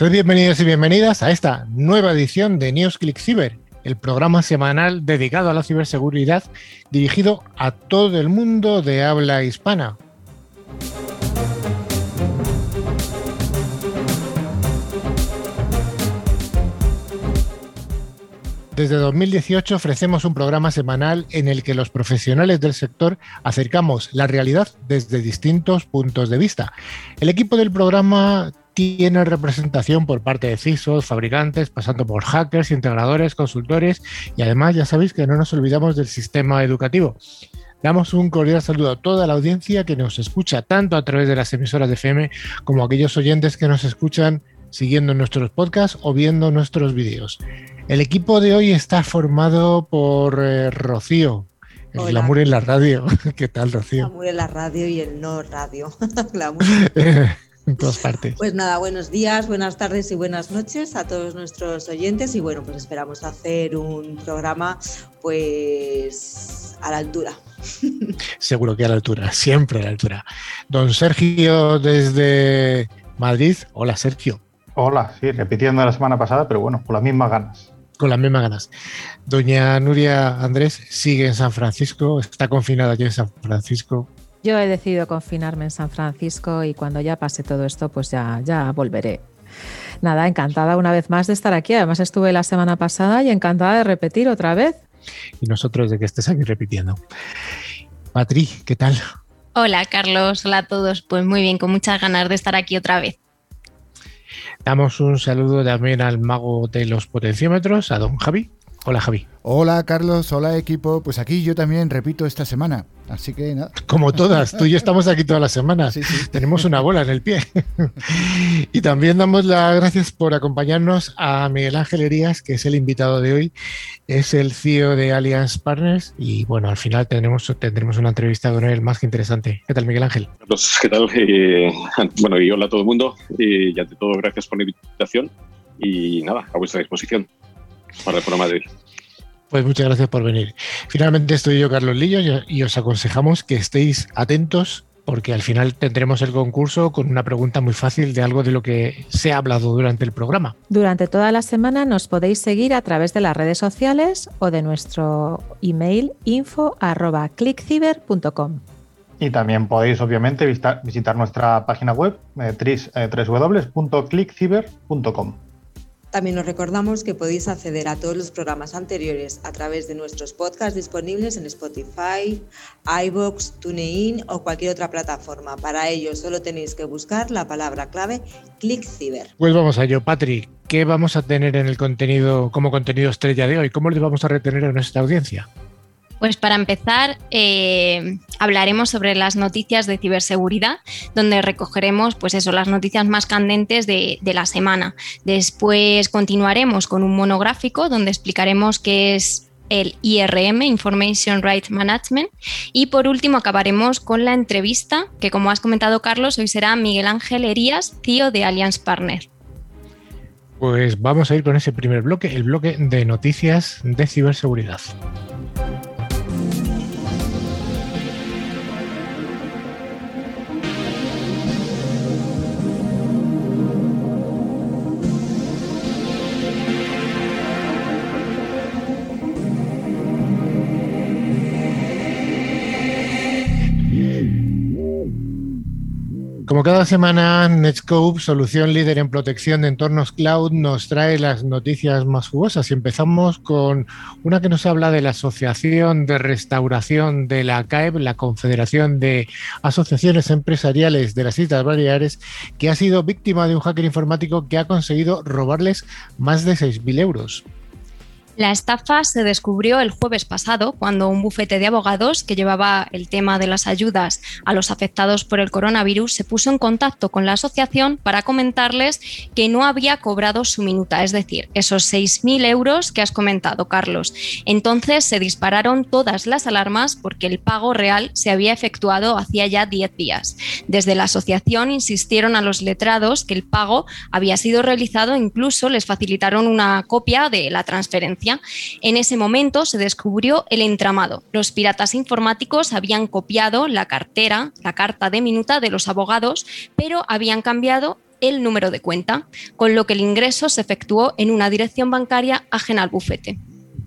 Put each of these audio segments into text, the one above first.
Sed bienvenidos y bienvenidas a esta nueva edición de NewsClick Cyber, el programa semanal dedicado a la ciberseguridad dirigido a todo el mundo de habla hispana. Desde 2018 ofrecemos un programa semanal en el que los profesionales del sector acercamos la realidad desde distintos puntos de vista. El equipo del programa tiene representación por parte de CISOs, fabricantes, pasando por hackers, integradores, consultores y además ya sabéis que no nos olvidamos del sistema educativo. Damos un cordial saludo a toda la audiencia que nos escucha tanto a través de las emisoras de FM como a aquellos oyentes que nos escuchan siguiendo nuestros podcasts o viendo nuestros vídeos. El equipo de hoy está formado por eh, Rocío, el glamour en la radio. ¿Qué tal, Rocío? Glamour en la radio y el no radio. en todas partes. Pues nada, buenos días, buenas tardes y buenas noches a todos nuestros oyentes y bueno, pues esperamos hacer un programa pues a la altura. Seguro que a la altura, siempre a la altura. Don Sergio desde Madrid. Hola, Sergio. Hola, sí, repitiendo la semana pasada, pero bueno, con las mismas ganas con las mismas ganas. Doña Nuria Andrés sigue en San Francisco, está confinada aquí en San Francisco. Yo he decidido confinarme en San Francisco y cuando ya pase todo esto, pues ya, ya volveré. Nada, encantada una vez más de estar aquí. Además estuve la semana pasada y encantada de repetir otra vez. Y nosotros de que estés aquí repitiendo. Patri, ¿qué tal? Hola Carlos, hola a todos. Pues muy bien, con muchas ganas de estar aquí otra vez. Damos un saludo también al mago de los potenciómetros, a don Javi. Hola Javi. Hola Carlos, hola equipo. Pues aquí yo también repito esta semana. Así que nada. Como todas, tú y yo estamos aquí todas las semanas. Tenemos una bola en el pie. y también damos las gracias por acompañarnos a Miguel Ángel Herías, que es el invitado de hoy. Es el CEO de Alliance Partners. Y bueno, al final tendremos, tendremos una entrevista con él más que interesante. ¿Qué tal, Miguel Ángel? Pues, ¿Qué tal? Eh, bueno, y hola a todo el mundo. Y ante todo, gracias por la invitación. Y nada, a vuestra disposición para el programa de hoy. Pues muchas gracias por venir. Finalmente estoy yo, Carlos Lillo, y os aconsejamos que estéis atentos porque al final tendremos el concurso con una pregunta muy fácil de algo de lo que se ha hablado durante el programa. Durante toda la semana nos podéis seguir a través de las redes sociales o de nuestro email info@clickciber.com. Y también podéis obviamente visitar, nuestra página web eh, www.clickciber.com. También os recordamos que podéis acceder a todos los programas anteriores a través de nuestros podcasts disponibles en Spotify, iBox, TuneIn o cualquier otra plataforma. Para ello solo tenéis que buscar la palabra clave ClickCiber. Pues vamos a ello, Patrick. ¿Qué vamos a tener en el contenido como contenido estrella de hoy? ¿Cómo les vamos a retener a nuestra audiencia? Pues para empezar, eh, hablaremos sobre las noticias de ciberseguridad, donde recogeremos, pues eso, las noticias más candentes de, de, la semana. Después continuaremos con un monográfico donde explicaremos qué es el IRM, Information Rights Management. Y por último acabaremos con la entrevista, que como has comentado Carlos, hoy será Miguel Ángel Herías, CEO de Alliance Partner. Pues vamos a ir con ese primer bloque, el bloque de noticias de ciberseguridad. Como cada semana, Netscope, solución líder en protección de entornos cloud, nos trae las noticias más jugosas. Y empezamos con una que nos habla de la Asociación de Restauración de la CAEB, la Confederación de Asociaciones Empresariales de las Islas Baleares, que ha sido víctima de un hacker informático que ha conseguido robarles más de 6.000 euros. La estafa se descubrió el jueves pasado cuando un bufete de abogados que llevaba el tema de las ayudas a los afectados por el coronavirus se puso en contacto con la asociación para comentarles que no había cobrado su minuta, es decir, esos 6.000 euros que has comentado, Carlos. Entonces se dispararon todas las alarmas porque el pago real se había efectuado hacía ya 10 días. Desde la asociación insistieron a los letrados que el pago había sido realizado, incluso les facilitaron una copia de la transferencia en ese momento se descubrió el entramado. Los piratas informáticos habían copiado la cartera, la carta de minuta de los abogados, pero habían cambiado el número de cuenta, con lo que el ingreso se efectuó en una dirección bancaria ajena al bufete.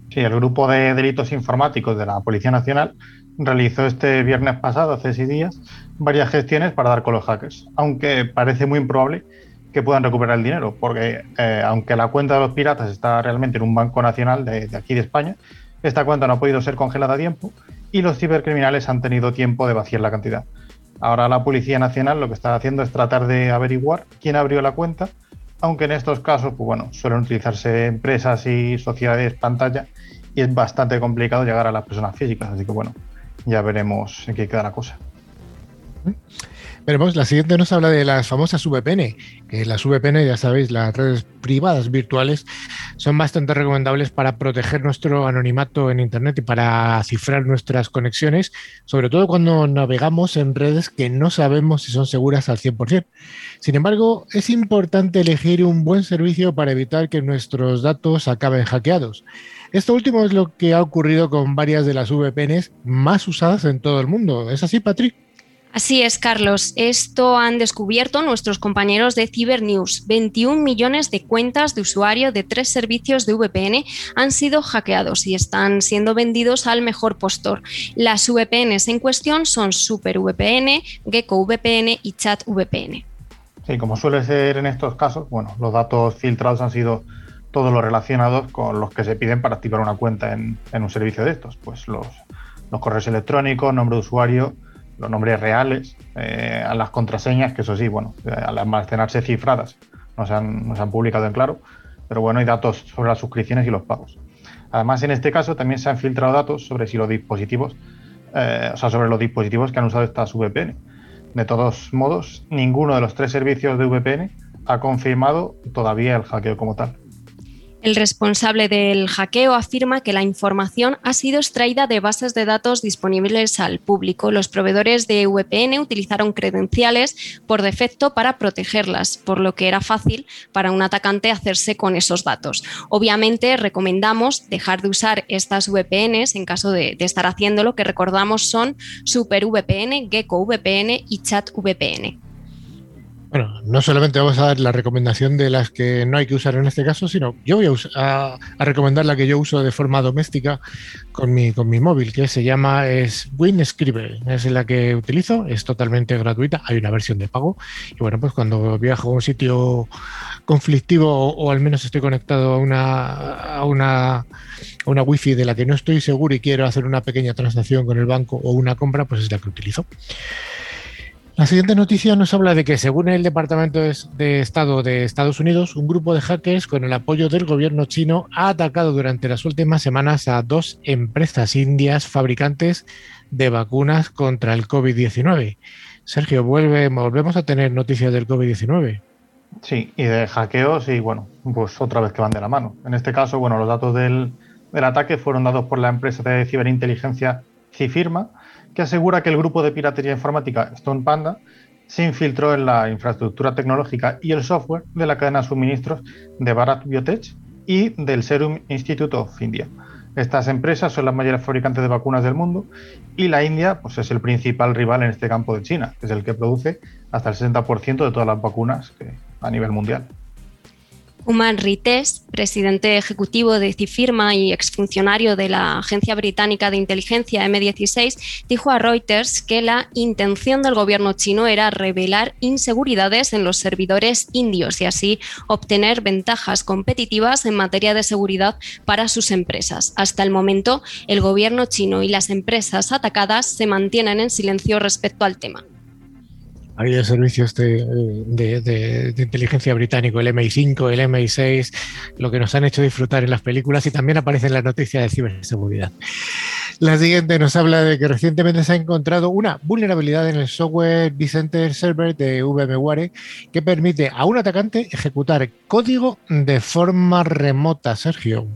Sí, el grupo de delitos informáticos de la Policía Nacional realizó este viernes pasado, hace seis días, varias gestiones para dar con los hackers, aunque parece muy improbable que puedan recuperar el dinero, porque eh, aunque la cuenta de los piratas está realmente en un banco nacional de, de, aquí de España, esta cuenta no ha podido ser congelada a tiempo y los cibercriminales han tenido tiempo de vaciar la cantidad. Ahora la Policía Nacional lo que está haciendo es tratar de averiguar quién abrió la cuenta, aunque en estos casos, pues bueno, suelen utilizarse empresas y sociedades pantalla y es bastante complicado llegar a las personas físicas, así que bueno, ya veremos en qué queda la cosa. Veremos, la siguiente nos habla de las famosas VPN, que las VPN, ya sabéis, las redes privadas virtuales, son bastante recomendables para proteger nuestro anonimato en Internet y para cifrar nuestras conexiones, sobre todo cuando navegamos en redes que no sabemos si son seguras al 100%. Sin embargo, es importante elegir un buen servicio para evitar que nuestros datos acaben hackeados. Esto último es lo que ha ocurrido con varias de las VPNs más usadas en todo el mundo. ¿Es así, Patrick? Así es, Carlos. Esto han descubierto nuestros compañeros de Cybernews. 21 millones de cuentas de usuario de tres servicios de VPN han sido hackeados y están siendo vendidos al mejor postor. Las VPNs en cuestión son SuperVPN, GeckoVPN y ChatVPN. Sí, como suele ser en estos casos, bueno, los datos filtrados han sido todos los relacionados con los que se piden para activar una cuenta en, un servicio de estos. Pues los correos electrónicos, nombre de usuario, los nombres reales, eh, a las contraseñas, que eso sí, bueno, al almacenarse cifradas, no se, han, no se han publicado en claro, pero bueno, hay datos sobre las suscripciones y los pagos. Además, en este caso también se han filtrado datos sobre si los dispositivos, eh, o sea, sobre los dispositivos que han usado estas VPN. De todos modos, ninguno de los tres servicios de VPN ha confirmado todavía el hackeo como tal. El responsable del hackeo afirma que la información ha sido extraída de bases de datos disponibles al público. Los proveedores de VPN utilizaron credenciales por defecto para protegerlas, por lo que era fácil para un atacante hacerse con esos datos. Obviamente recomendamos dejar de usar estas VPNs en caso de, de estar haciéndolo, que recordamos son SuperVPN, GeckoVPN y ChatVPN. Bueno, no solamente vamos a dar la recomendación de las que no hay que usar en este caso, sino yo voy a, a, recomendar la que yo uso de forma doméstica con mi, con mi móvil, que se llama es WinScribe. Es la que utilizo, es totalmente gratuita, hay una versión de pago. Y bueno, pues cuando viajo a un sitio conflictivo o, o al menos estoy conectado a una, a una, a una wifi de la que no estoy seguro y quiero hacer una pequeña transacción con el banco o una compra, pues es la que utilizo. La siguiente noticia nos habla de que, según el Departamento de Estado de Estados Unidos, un grupo de hackers con el apoyo del gobierno chino ha atacado durante las últimas semanas a dos empresas indias fabricantes de vacunas contra el COVID-19. Sergio, vuelve, volvemos a tener noticias del COVID-19. Sí, y de hackeos y bueno, pues otra vez que van de la mano. En este caso, bueno, los datos del, del ataque fueron dados por la empresa de ciberinteligencia Cifirma, que asegura que el grupo de piratería informática Stone Panda se infiltró en la infraestructura tecnológica y el software de la cadena de suministros de Bharat Biotech y del Serum Institute of India. Estas empresas son las mayores fabricantes de vacunas del mundo y la India pues, es el principal rival en este campo de China, que es el que produce hasta el 60% de todas las vacunas a nivel mundial. Human Rites, presidente ejecutivo de Cifirma y exfuncionario de la agencia británica de inteligencia M16, dijo a Reuters que la intención del gobierno chino era revelar inseguridades en los servidores indios y así obtener ventajas competitivas en materia de seguridad para sus empresas. Hasta el momento, el gobierno chino y las empresas atacadas se mantienen en silencio respecto al tema. De servicios de, de, inteligencia británico, el MI5, el MI6, lo que nos han hecho disfrutar en las películas y también aparece en la noticia de ciberseguridad. La siguiente nos habla de que recientemente se ha encontrado una vulnerabilidad en el software vCenter Server de VMware que permite a un atacante ejecutar código de forma remota. Sergio.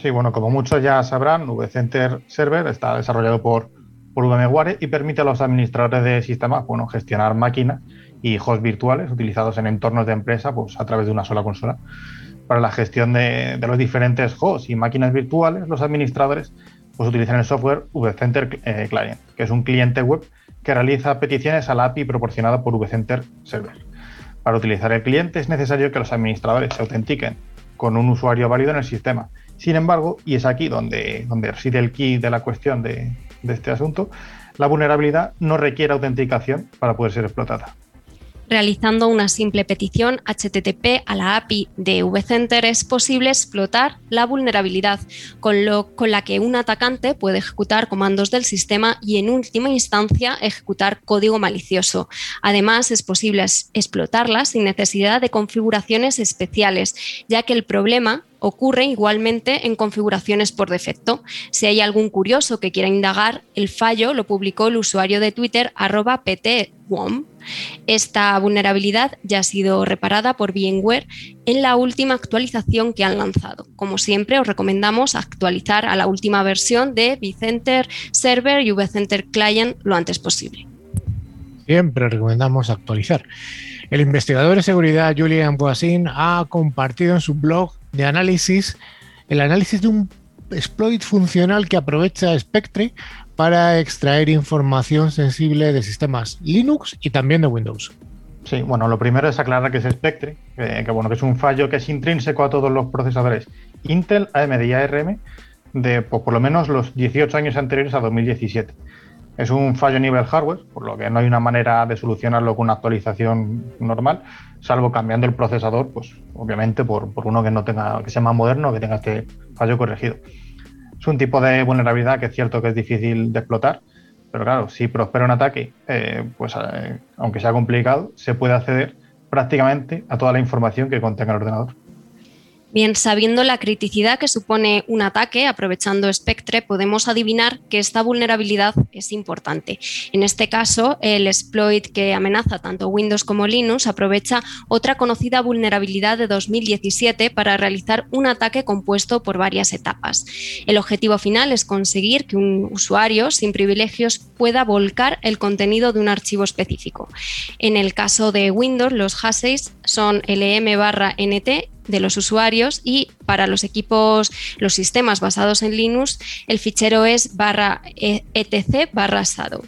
Sí, bueno, como muchos ya sabrán, vCenter Server está desarrollado por por VMware y permite a los administradores de sistemas bueno, gestionar máquinas y hosts virtuales utilizados en entornos de empresa pues, a través de una sola consola. Para la gestión de, los diferentes hosts y máquinas virtuales, los administradores pues, utilizan el software vCenter eh, Client, que es un cliente web que realiza peticiones a la API proporcionada por vCenter Server. Para utilizar el cliente es necesario que los administradores se autentiquen con un usuario válido en el sistema. Sin embargo, y es aquí donde, donde reside el key de la cuestión de, de este asunto, la vulnerabilidad no requiere autenticación para poder ser explotada realizando una simple petición HTTP a la API de vCenter es posible explotar la vulnerabilidad, con, la que un atacante puede ejecutar comandos del sistema y en última instancia ejecutar código malicioso. Además, es posible explotarla sin necesidad de configuraciones especiales, ya que el problema ocurre igualmente en configuraciones por defecto. Si hay algún curioso que quiera indagar, el fallo lo publicó el usuario de Twitter arroba ptwom. Esta vulnerabilidad ya ha sido reparada por VMware en la última actualización que han lanzado. Como siempre, os recomendamos actualizar a la última versión de vCenter Server y vCenter Client lo antes posible. Siempre recomendamos actualizar. El investigador de seguridad Julian Boasin ha compartido en su blog de análisis el análisis de un exploit funcional que aprovecha Spectre para extraer información sensible de sistemas Linux y también de Windows. Sí, bueno, lo primero es aclarar que es Spectre, que, bueno, que es un fallo que es intrínseco a todos los procesadores Intel, AMD y ARM de pues, por lo menos los 18 años anteriores a 2017. Es un fallo a nivel hardware, por lo que no hay una manera de solucionarlo con una actualización normal, salvo cambiando el procesador, pues obviamente por, uno que no tenga, que sea más moderno, que tenga este fallo corregido. Es un tipo de vulnerabilidad que es cierto que es difícil de explotar, pero claro, si prospera un ataque, eh, pues eh, aunque sea complicado, se puede acceder prácticamente a toda la información que contenga el ordenador. Bien, sabiendo la criticidad que supone un ataque, aprovechando Spectre, podemos adivinar que esta vulnerabilidad es importante. En este caso, el exploit que amenaza tanto Windows como Linux aprovecha otra conocida vulnerabilidad de 2017 para realizar un ataque compuesto por varias etapas. El objetivo final es conseguir que un usuario sin privilegios pueda volcar el contenido de un archivo específico. En el caso de Windows, los hashes son lm barra nt de los usuarios y para los equipos, los sistemas basados en Linux, el fichero es barra etc barra shadow.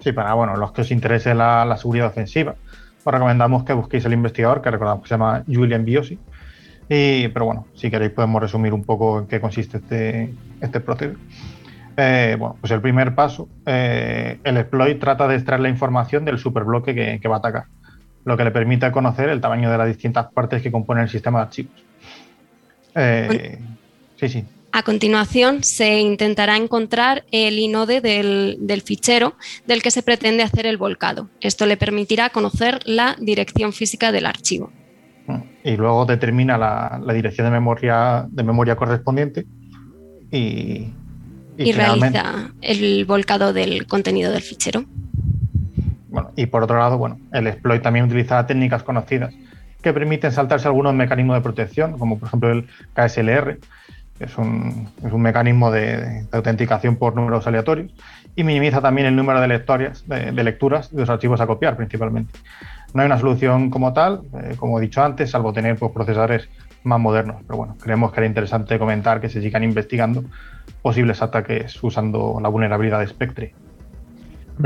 Sí, para bueno, los que os interese la, seguridad ofensiva, os recomendamos que busquéis el investigador, que recordamos que se llama Julian Biosi. Y, pero bueno, si queréis podemos resumir un poco en qué consiste este, este proceso. Eh, bueno, pues el primer paso, eh, el exploit trata de extraer la información del superbloque que va a atacar lo que le permite conocer el tamaño de las distintas partes que componen el sistema de archivos. Eh, sí, sí. A continuación, se intentará encontrar el inode del, fichero del que se pretende hacer el volcado. Esto le permitirá conocer la dirección física del archivo. Mm, y luego determina la, dirección de memoria, de memoria correspondiente y, y realiza el volcado del contenido del fichero. Bueno, y por otro lado, bueno, el exploit también utiliza técnicas conocidas que permiten saltarse algunos mecanismos de protección, como por ejemplo el KSLR, que es un, mecanismo de, autenticación por números aleatorios, y minimiza también el número de, lectorias, de, lecturas de los archivos a copiar principalmente. No hay una solución como tal, eh, como he dicho antes, salvo tener pues, procesadores más modernos. Pero bueno, creemos que era interesante comentar que se sigan investigando posibles ataques usando la vulnerabilidad de Spectre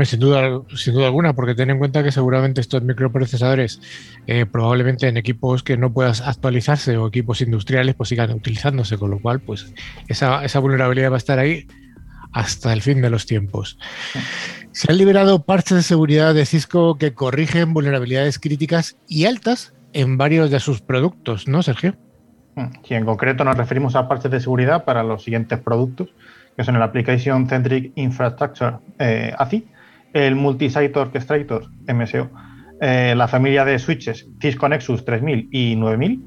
sin duda, sin duda alguna, porque ten en cuenta que seguramente estos microprocesadores, eh, probablemente en equipos que no puedas actualizarse o equipos industriales, pues sigan utilizándose, con lo cual, pues esa, esa vulnerabilidad va a estar ahí hasta el fin de los tiempos. Se han liberado parches de seguridad de Cisco que corrigen vulnerabilidades críticas y altas en varios de sus productos, ¿no, Sergio? Sí, en concreto nos referimos a parches de seguridad para los siguientes productos, que son el Application Centric Infrastructure eh, ACI, el Multisite Orchestrator, MSO, eh, la familia de switches Cisco Nexus 3000 y 9000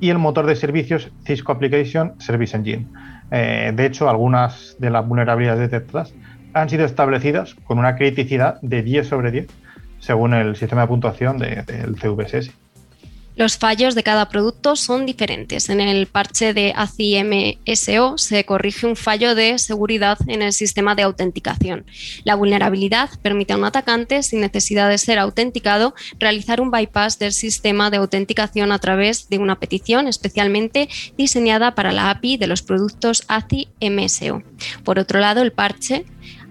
y el motor de servicios Cisco Application Service Engine. Eh, de hecho, algunas de las vulnerabilidades detectadas han sido establecidas con una criticidad de 10 sobre 10 según el sistema de puntuación del CVSS. Los fallos de cada producto son diferentes. En el parche de ACI-MSO se corrige un fallo de seguridad en el sistema de autenticación. La vulnerabilidad permite a un atacante, sin necesidad de ser autenticado, realizar un bypass del sistema de autenticación a través de una petición especialmente diseñada para la API de los productos ACI-MSO. Por otro lado, el parche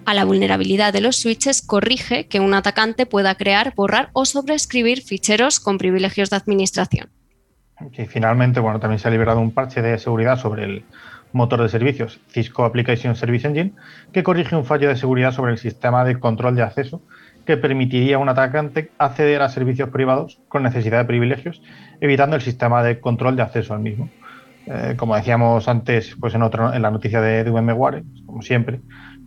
a la vulnerabilidad de los switches corrige que un atacante pueda crear, borrar o sobreescribir ficheros con privilegios de administración. Y finalmente, bueno, también se ha liberado un parche de seguridad sobre el motor de servicios Cisco Application Service Engine que corrige un fallo de seguridad sobre el sistema de control de acceso que permitiría a un atacante acceder a servicios privados con necesidad de privilegios, evitando el sistema de control de acceso al mismo. Eh, como decíamos antes, pues en, otro, en la noticia de, de VMware, como siempre,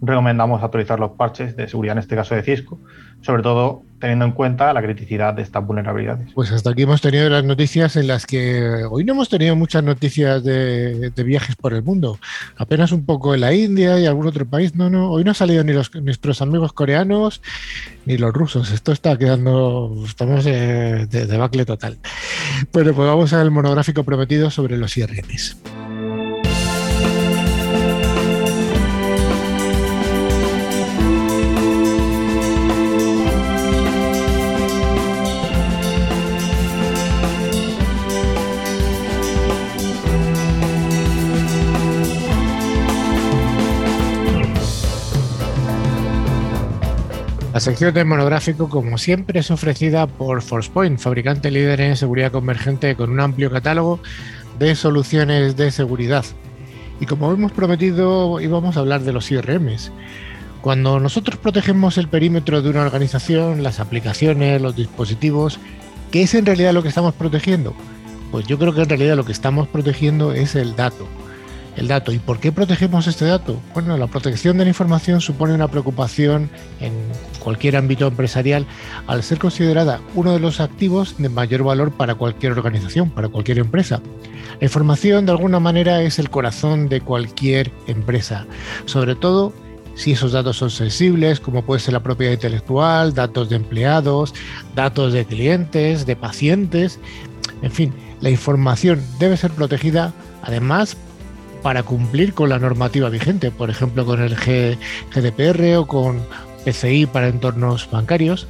recomendamos actualizar los parches de seguridad, en este caso de Cisco, sobre todo teniendo en cuenta la criticidad de estas vulnerabilidades. Pues hasta aquí hemos tenido las noticias en las que hoy no hemos tenido muchas noticias de, viajes por el mundo, apenas un poco en la India y algún otro país. No, no, hoy no han salido ni los, nuestros amigos coreanos ni los rusos. Esto está quedando, estamos de, de debacle total. Bueno, pues vamos al monográfico prometido sobre los IRMs. La sección de monográfico, como siempre, es ofrecida por ForcePoint, fabricante líder en seguridad convergente con un amplio catálogo de soluciones de seguridad. Y como hemos prometido, íbamos a hablar de los IRMs. Cuando nosotros protegemos el perímetro de una organización, las aplicaciones, los dispositivos, ¿qué es en realidad lo que estamos protegiendo? Pues yo creo que en realidad lo que estamos protegiendo es el dato el dato. ¿Y por qué protegemos este dato? Bueno, la protección de la información supone una preocupación en cualquier ámbito empresarial al ser considerada uno de los activos de mayor valor para cualquier organización, para cualquier empresa. La información de alguna manera es el corazón de cualquier empresa, sobre todo si esos datos son sensibles, como puede ser la propiedad intelectual, datos de empleados, datos de clientes, de pacientes, en fin, la información debe ser protegida además para cumplir con la normativa vigente, por ejemplo con el GDPR o con PCI para entornos bancarios.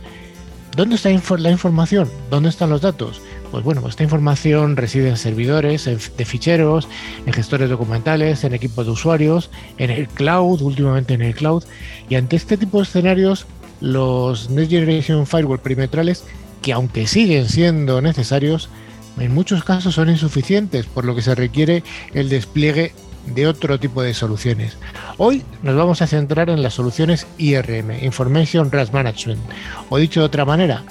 ¿Dónde está la información? ¿Dónde están los datos? Pues bueno, esta información reside en servidores, de ficheros, en gestores documentales, en equipos de usuarios, en el cloud, últimamente en el cloud. Y ante este tipo de escenarios, los Next Generation Firewall perimetrales, que aunque siguen siendo necesarios, en muchos casos son insuficientes, por lo que se requiere el despliegue de otro tipo de soluciones. Hoy nos vamos a centrar en las soluciones IRM, Information Rights Management, o dicho de otra manera,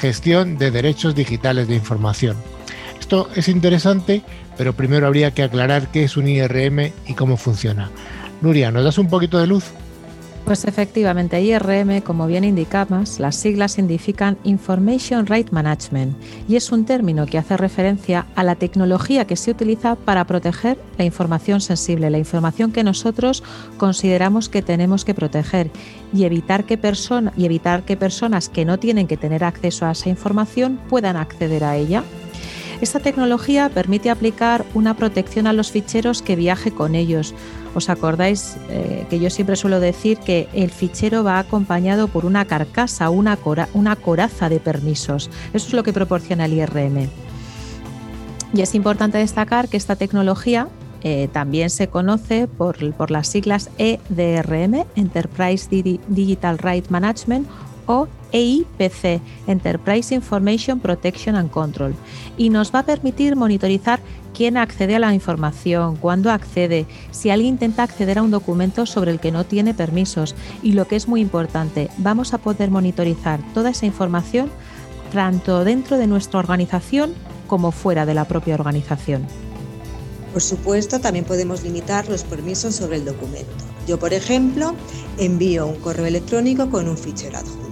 gestión de derechos digitales de información. Esto es interesante, pero primero habría que aclarar qué es un IRM y cómo funciona. Nuria, ¿nos das un poquito de luz? Pues efectivamente, IRM, como bien indicamos, las siglas significan Information Right Management y es un término que hace referencia a la tecnología que se utiliza para proteger la información sensible, la información que nosotros consideramos que tenemos que proteger y evitar que, y evitar que personas que no tienen que tener acceso a esa información puedan acceder a ella. Esta tecnología permite aplicar una protección a los ficheros que viaje con ellos. ¿Os acordáis eh, que yo siempre suelo decir que el fichero va acompañado por una carcasa, una, coraza de permisos? Eso es lo que proporciona el IRM. Y es importante destacar que esta tecnología eh, también se conoce por, por, las siglas EDRM, Enterprise Digital Right Management, o EIPC, Enterprise Information Protection and Control, y nos va a permitir monitorizar quién accede a la información, cuándo accede, si alguien intenta acceder a un documento sobre el que no tiene permisos y lo que es muy importante, vamos a poder monitorizar toda esa información tanto dentro de nuestra organización como fuera de la propia organización. Por supuesto, también podemos limitar los permisos sobre el documento. Yo, por ejemplo, envío un correo electrónico con un fichero adjunto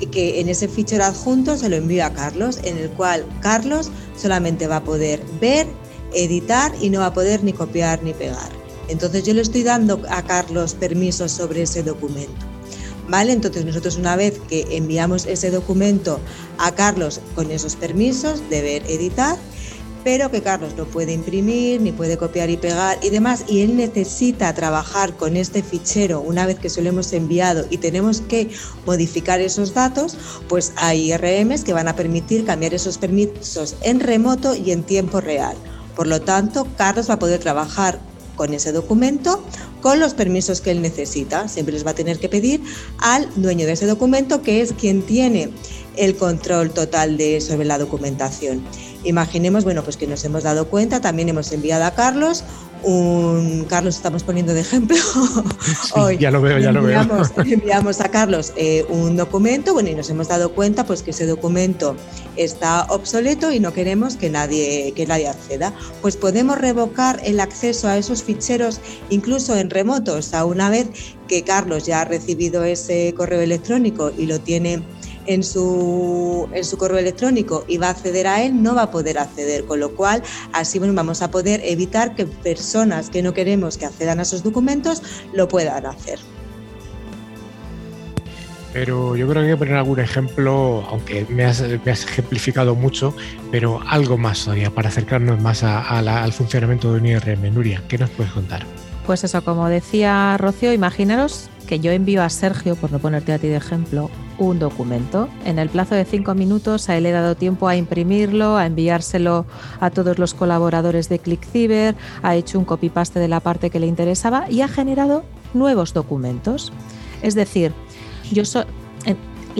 y que en ese fichero adjunto se lo envío a Carlos, en el cual Carlos solamente va a poder ver, editar y no va a poder ni copiar ni pegar. Entonces yo le estoy dando a Carlos permisos sobre ese documento. ¿Vale? Entonces nosotros una vez que enviamos ese documento a Carlos con esos permisos de ver, editar, pero que Carlos no puede imprimir, ni puede copiar y pegar y demás, y él necesita trabajar con este fichero una vez que se lo hemos enviado y tenemos que modificar esos datos, pues hay IRMs que van a permitir cambiar esos permisos en remoto y en tiempo real. Por lo tanto, Carlos va a poder trabajar con ese documento con los permisos que él necesita. Siempre les va a tener que pedir al dueño de ese documento, que es quien tiene el control total de, sobre la documentación. Imaginemos, bueno, pues que nos hemos dado cuenta, también hemos enviado a Carlos un Carlos estamos poniendo de ejemplo hoy. ya lo veo ya enviamos, lo veo. Enviamos a Carlos eh, un documento bueno y nos hemos dado cuenta pues que ese documento está obsoleto y no queremos que nadie que nadie acceda. Pues podemos revocar el acceso a esos ficheros incluso en remoto o sea una vez que Carlos ya ha recibido ese correo electrónico y lo tiene en su, en su correo electrónico y va a acceder a él, no va a poder acceder, con lo cual así vamos a poder evitar que personas que no queremos que accedan a esos documentos lo puedan hacer. Pero yo creo que hay que poner algún ejemplo, aunque me has, ejemplificado mucho, pero algo más todavía para acercarnos más al funcionamiento de un IRM. Nuria, ¿qué nos puedes contar? Pues eso, como decía Rocío, imaginaros que yo envío a Sergio, por no ponerte a ti de ejemplo, un documento. En el plazo de cinco minutos a él he dado tiempo a imprimirlo, a enviárselo a todos los colaboradores de ClickCiber, ha hecho un copy-paste de la parte que le interesaba y ha generado nuevos documentos. Es decir, yo soy eh,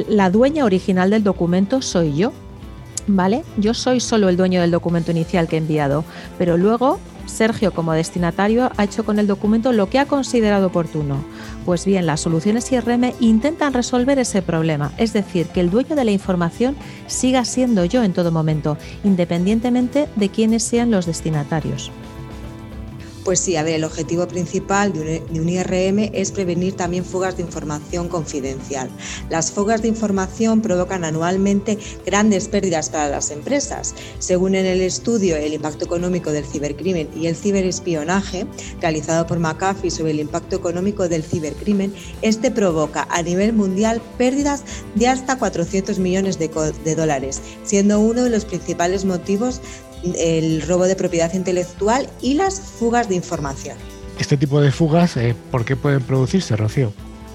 la dueña original del documento soy yo, ¿vale? Yo soy solo el dueño del documento inicial que he enviado, pero luego Sergio, como destinatario, ha hecho con el documento lo que ha considerado oportuno. Pues bien, las soluciones IRM intentan resolver ese problema, es decir, que el dueño de la información siga siendo yo en todo momento, independientemente de quiénes sean los destinatarios. Pues sí, a ver, el objetivo principal de un IRM es prevenir también fugas de información confidencial. Las fugas de información provocan anualmente grandes pérdidas para las empresas. Según en el estudio El impacto económico del cibercrimen y el ciberespionaje, realizado por McAfee sobre el impacto económico del cibercrimen, este provoca a nivel mundial pérdidas de hasta 400 millones de, de dólares, siendo uno de los principales motivos el robo de propiedad intelectual y las fugas de información. Este tipo de fugas, eh, ¿por qué pueden producirse, Rocío?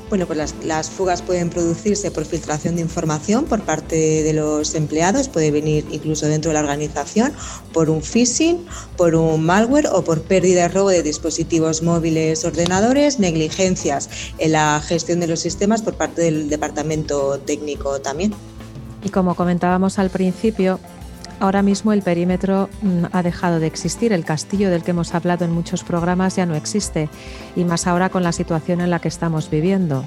Bueno, pues las, fugas pueden producirse por filtración de información por parte de los empleados, puede venir incluso dentro de la organización, por un phishing, por un malware o por pérdida y robo de dispositivos móviles, ordenadores, negligencias en la gestión de los sistemas por parte del departamento técnico también. Y como comentábamos al principio, Ahora mismo el perímetro mm, ha dejado de existir, el castillo del que hemos hablado en muchos programas ya no existe, y más ahora con la situación en la que estamos viviendo.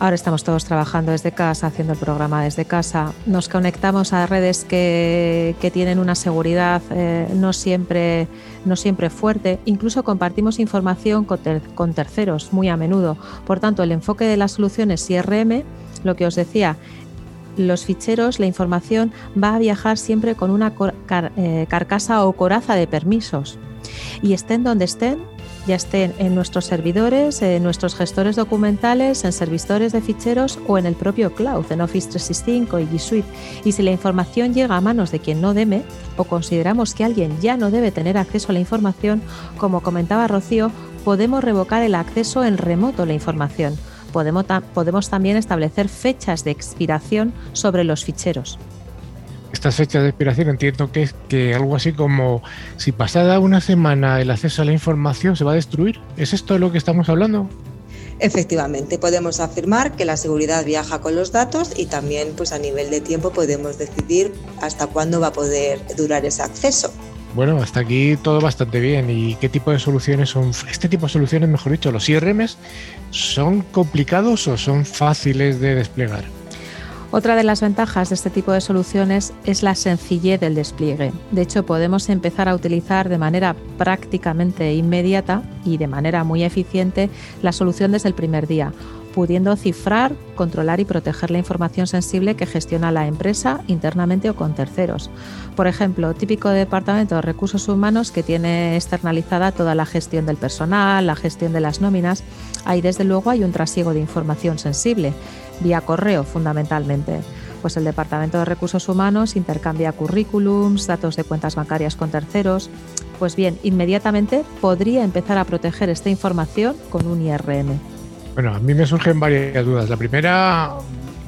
Ahora estamos todos trabajando desde casa, haciendo el programa desde casa. Nos conectamos a redes que, tienen una seguridad eh, no, siempre, no siempre fuerte. Incluso compartimos información con, con, terceros muy a menudo. Por tanto, el enfoque de las soluciones IRM, lo que os decía, los ficheros, la información va a viajar siempre con una eh, carcasa o coraza de permisos. Y estén donde estén, ya estén en nuestros servidores, en nuestros gestores documentales, en servidores de ficheros o en el propio cloud, en Office 365 y G Suite. Y si la información llega a manos de quien no debe o consideramos que alguien ya no debe tener acceso a la información, como comentaba Rocío, podemos revocar el acceso en remoto a la información podemos, podemos también establecer fechas de expiración sobre los ficheros. Estas fechas de expiración entiendo que es que algo así como si pasada una semana el acceso a la información se va a destruir. ¿Es esto de lo que estamos hablando? Efectivamente, podemos afirmar que la seguridad viaja con los datos y también pues a nivel de tiempo podemos decidir hasta cuándo va a poder durar ese acceso. Bueno, hasta aquí todo bastante bien. ¿Y qué tipo de soluciones son? Este tipo de soluciones, mejor dicho, los IRMs, ¿son complicados o son fáciles de desplegar? Otra de las ventajas de este tipo de soluciones es la sencillez del despliegue. De hecho, podemos empezar a utilizar de manera prácticamente inmediata y de manera muy eficiente la solución desde el primer día, pudiendo cifrar, controlar y proteger la información sensible que gestiona la empresa internamente o con terceros. Por ejemplo, típico departamento de recursos humanos que tiene externalizada toda la gestión del personal, la gestión de las nóminas. Ahí desde luego hay un trasiego de información sensible, vía correo fundamentalmente. Pues el Departamento de Recursos Humanos intercambia currículums, datos de cuentas bancarias con terceros. Pues bien, inmediatamente podría empezar a proteger esta información con un IRM. Bueno, a mí me surgen varias dudas. La primera,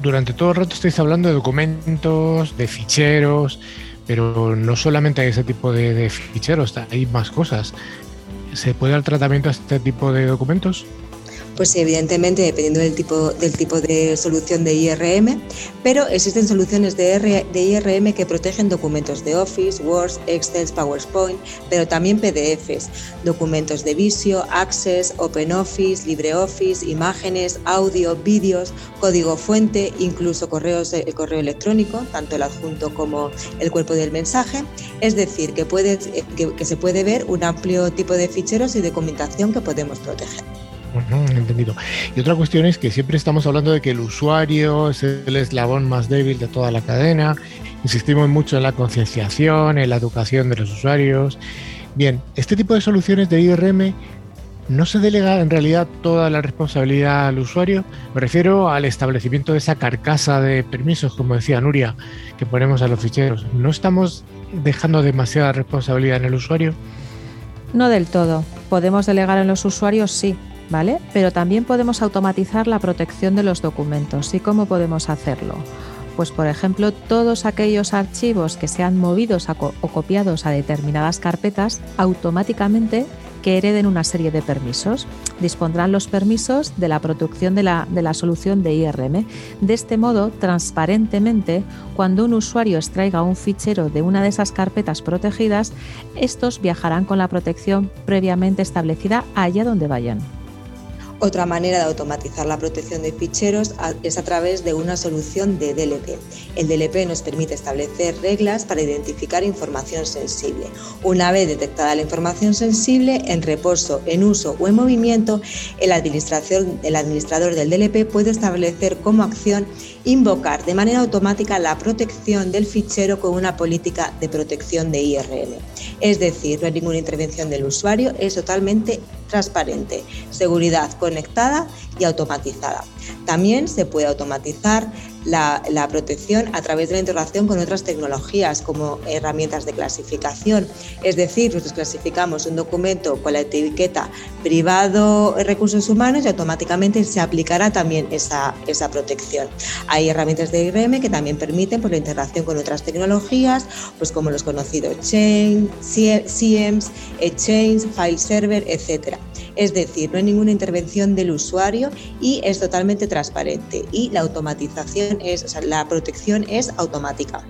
durante todo el rato estáis hablando de documentos, de ficheros, pero no solamente hay ese tipo de, ficheros, hay más cosas. ¿Se puede dar tratamiento a este tipo de documentos? Pues evidentemente dependiendo del tipo, del tipo de solución de IRM, pero existen soluciones de, IRM que protegen documentos de Office, Word, Excel, PowerPoint, pero también PDFs, documentos de Visio, Access, OpenOffice, LibreOffice, imágenes, audio, vídeos, código fuente, incluso correos, el correo electrónico, tanto el adjunto como el cuerpo del mensaje. Es decir, que, puede, que, que se puede ver un amplio tipo de ficheros y documentación que podemos proteger entendido. Y otra cuestión es que siempre estamos hablando de que el usuario es el eslabón más débil de toda la cadena. Insistimos mucho en la concienciación, en la educación de los usuarios. Bien, este tipo de soluciones de IRM no se delega en realidad toda la responsabilidad al usuario. Me refiero al establecimiento de esa carcasa de permisos, como decía Nuria, que ponemos a los ficheros. ¿No estamos dejando demasiada responsabilidad en el usuario? No del todo. Podemos delegar en los usuarios, sí, Pero también podemos automatizar la protección de los documentos. ¿Y cómo podemos hacerlo? Pues por ejemplo, todos aquellos archivos que sean movidos o copiados a determinadas carpetas automáticamente que hereden una serie de permisos. Dispondrán los permisos de la producción de la, de la, solución de IRM. De este modo, transparentemente, cuando un usuario extraiga un fichero de una de esas carpetas protegidas, estos viajarán con la protección previamente establecida allá donde vayan. Otra manera de automatizar la protección de ficheros es a través de una solución de DLP. El DLP nos permite establecer reglas para identificar información sensible. Una vez detectada la información sensible, en reposo, en uso o en movimiento, el, administrador del DLP puede establecer como acción invocar de manera automática la protección del fichero con una política de protección de IRM. Es decir, no hay ninguna intervención del usuario, es totalmente transparente, seguridad conectada y automatizada. También se puede automatizar la, protección a través de la integración con otras tecnologías como herramientas de clasificación. Es decir, nosotros clasificamos un documento con la etiqueta privado recursos humanos y automáticamente se aplicará también esa, esa protección. Hay herramientas de IRM que también permiten por la integración con otras tecnologías, pues como los conocidos Chain, CIEMS, Exchange, File Server, etc. Es decir, no hay ninguna intervención del usuario y es totalmente transparente y la automatización es, o sea, la protección es automática.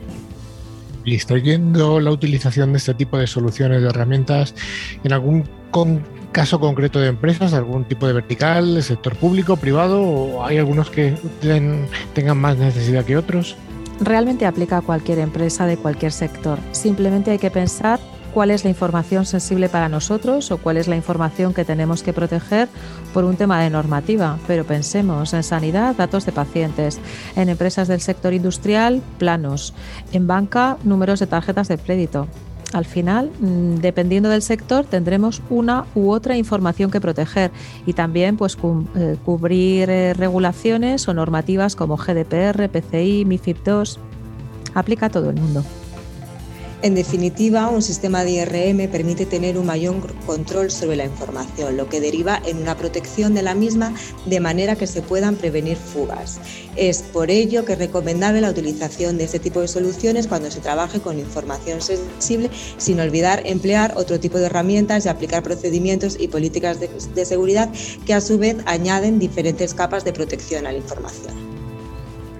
¿Y está yendo la utilización de este tipo de soluciones, de herramientas, en algún caso concreto de empresas, algún tipo de vertical, sector público, privado, o hay algunos que tengan más necesidad que otros? Realmente aplica a cualquier empresa de cualquier sector. Simplemente hay que pensar cuál es la información sensible para nosotros o cuál es la información que tenemos que proteger por un tema de normativa. Pero pensemos en sanidad, datos de pacientes, en empresas del sector industrial, planos, en banca, números de tarjetas de crédito. Al final, mm, dependiendo del sector, tendremos una u otra información que proteger y también pues, eh, cubrir eh, regulaciones o normativas como GDPR, PCI, MIFID II. Aplica a todo el mundo. En definitiva, un sistema de IRM permite tener un mayor control sobre la información, lo que deriva en una protección de la misma de manera que se puedan prevenir fugas. Es por ello que es recomendable la utilización de este tipo de soluciones cuando se trabaje con información sensible, sin olvidar emplear otro tipo de herramientas y aplicar procedimientos y políticas de, de seguridad que a su vez añaden diferentes capas de protección a la información.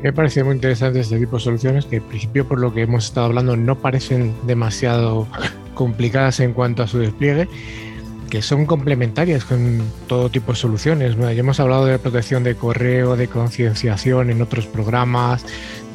Me parece muy interesante este tipo de soluciones que, en principio, por lo que hemos estado hablando, no parecen demasiado complicadas en cuanto a su despliegue, que son complementarias con todo tipo de soluciones. ya hemos hablado de protección de correo, de concienciación en otros programas,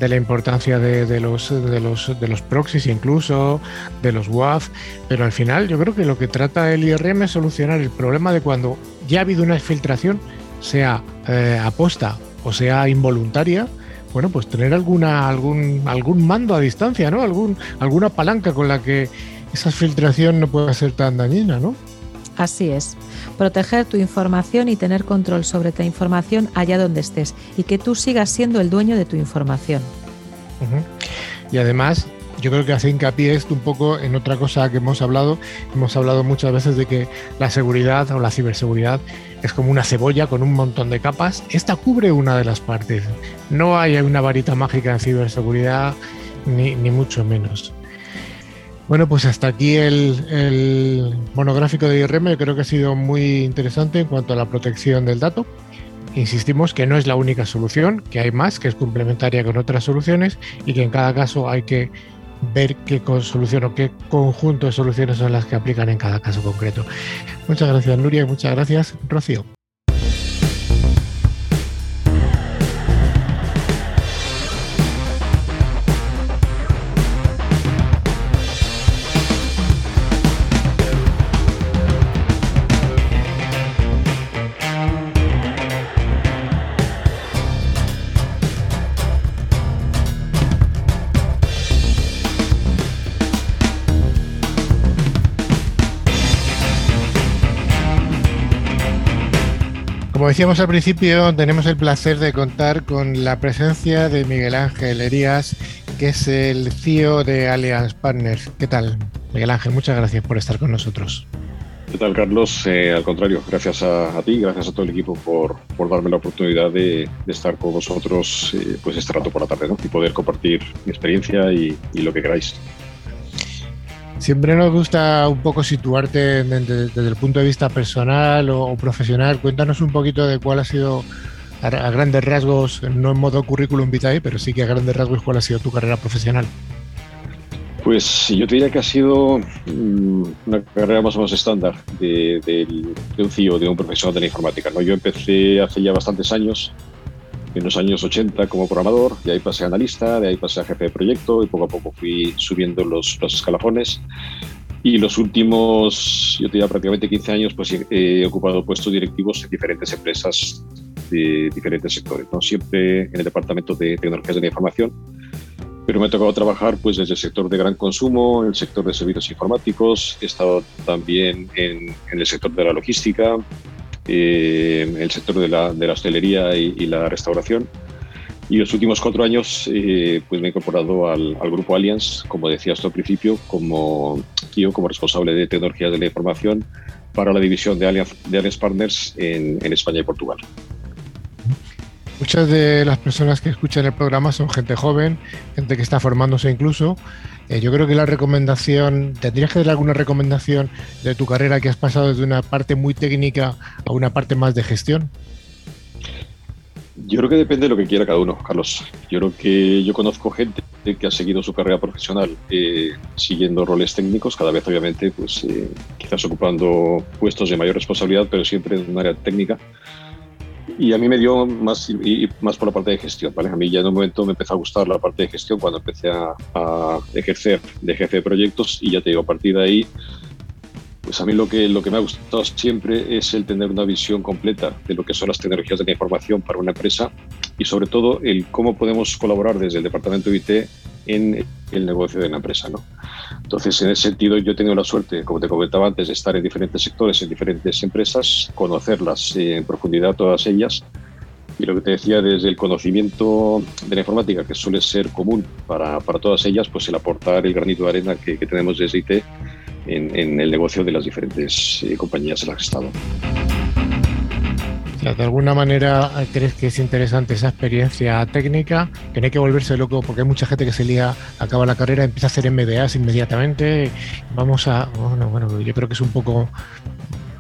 de la importancia de, los, proxies incluso, de los WAF, pero al final yo creo que lo que trata el IRM es solucionar el problema de cuando ya ha habido una filtración, sea eh, aposta o sea involuntaria, bueno, pues tener alguna, algún, algún mando a distancia, ¿no? Algún, alguna palanca con la que esa filtración no pueda ser tan dañina, ¿no? Así es. Proteger tu información y tener control sobre tu información allá donde estés y que tú sigas siendo el dueño de tu información. Y además, yo creo que hace hincapié esto un poco en otra cosa que hemos hablado. Hemos hablado muchas veces de que la seguridad o la ciberseguridad es como una cebolla con un montón de capas. Esta cubre una de las partes. No hay una varita mágica en ciberseguridad, ni, mucho menos. Bueno, pues hasta aquí el, monográfico de IRM. Yo creo que ha sido muy interesante en cuanto a la protección del dato. Insistimos que no es la única solución, que hay más, que es complementaria con otras soluciones y que en cada caso hay que ver qué solución o qué conjunto de soluciones son las que aplican en cada caso concreto. Muchas gracias, Nuria, y muchas gracias, Rocío. Como decíamos al principio, tenemos el placer de contar con la presencia de Miguel Ángel Herías, que es el CEO de Allianz Partners. ¿Qué tal, Miguel Ángel? Muchas gracias por estar con nosotros. ¿Qué tal, Carlos? Eh, al contrario, gracias a, ti, gracias a todo el equipo por, darme la oportunidad de, estar con vosotros eh, pues este rato por la tarde ¿no? y poder compartir mi experiencia y lo que queráis. Siempre nos gusta un poco situarte desde, el punto de vista personal o, profesional. Cuéntanos un poquito de cuál ha sido, a, grandes rasgos, no en modo currículum vitae, pero sí que a grandes rasgos, cuál ha sido tu carrera profesional. Pues yo te diría que ha sido mm, una carrera más o menos estándar de, un CEO, de un profesional de la informática. ¿no? Yo empecé hace ya bastantes años en los años 80 como programador, de ahí pasé a analista, de ahí pasé a jefe de proyecto y poco a poco fui subiendo los, los escalafones. Y los últimos, yo tenía prácticamente 15 años, pues he ocupado puestos directivos en diferentes empresas de diferentes sectores, ¿no? siempre en el departamento de tecnologías de la información, pero me ha tocado trabajar pues desde el sector de gran consumo, el sector de servicios informáticos, he estado también en, en el sector de la logística, eh, el sector de la, de la hostelería y, la restauración. Y los últimos cuatro años eh, pues me he incorporado al, al, grupo Allianz, como decía hasta al principio, como tío, como responsable de tecnologías de la información para la división de Allianz, de Allianz Partners en, en España y Portugal. Muchas de las personas que escuchan el programa son gente joven, gente que está formándose incluso, eh, yo creo que la recomendación, ¿tendrías que dar alguna recomendación de tu carrera que has pasado desde una parte muy técnica a una parte más de gestión? Yo creo que depende de lo que quiera cada uno, Carlos. Yo creo que yo conozco gente que ha seguido su carrera profesional eh, siguiendo roles técnicos, cada vez obviamente, pues eh, quizás ocupando puestos de mayor responsabilidad, pero siempre en un área técnica y a mí me dio más, y más por la parte de gestión, ¿vale? A mí ya en un momento me empezó a gustar la parte de gestión cuando empecé a, ejercer de jefe de proyectos y ya te digo, a partir de ahí, pues a mí lo que, lo que me ha gustado siempre es el tener una visión completa de lo que son las tecnologías de la información para una empresa y sobre todo el cómo podemos colaborar desde el departamento de IT en el negocio de la empresa. ¿no? Entonces, en ese sentido, yo he tenido la suerte, como te comentaba antes, de estar en diferentes sectores, en diferentes empresas, conocerlas en profundidad todas ellas. Y lo que te decía, desde el conocimiento de la informática, que suele ser común para, para todas ellas, pues el aportar el granito de arena que, tenemos desde IT en, en, el negocio de las diferentes eh, compañías en las que he de alguna manera crees que es interesante esa experiencia técnica, que no hay que volverse loco porque hay mucha gente que se lía, acaba la carrera, empieza a hacer MBAs inmediatamente. Vamos a, bueno, bueno, yo creo que es un poco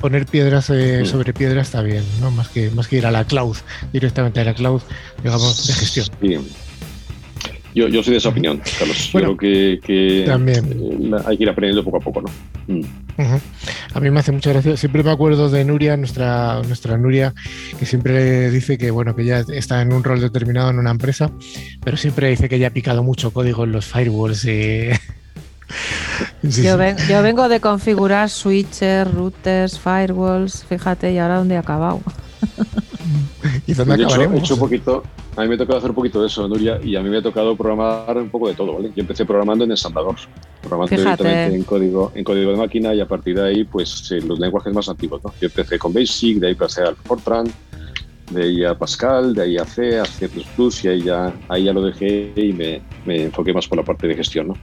poner piedras eh, sobre piedras está bien, ¿no? Más que, más que ir a la cloud, directamente a la cloud, digamos, de gestión. Yo, soy de esa opinión, Carlos. creo que, también. Eh, hay que ir aprendiendo poco a poco, ¿no? Mm. A mí me hace mucha gracia. Siempre me acuerdo de Nuria, nuestra, nuestra Nuria, que siempre dice que bueno, que ya está en un rol determinado en una empresa, pero siempre dice que ya ha picado mucho código en los firewalls. Y... yo, yo, vengo de configurar switches, routers, firewalls, fíjate, y ahora dónde he acabado. ¿Y dónde de hecho, he hecho un poquito, a mí me ha tocado hacer un poquito de eso, Nuria, y a mí me ha tocado programar un poco de todo, ¿vale? Yo empecé programando en ensamblador, programando directamente en código, en código de máquina y a partir de ahí, pues los lenguajes más antiguos, ¿no? Yo empecé con Basic, de ahí pasé al Fortran, de ahí a Pascal, de ahí a C, a C++, y ahí ya, ahí ya lo dejé y me, me enfoqué más por la parte de gestión, ¿no?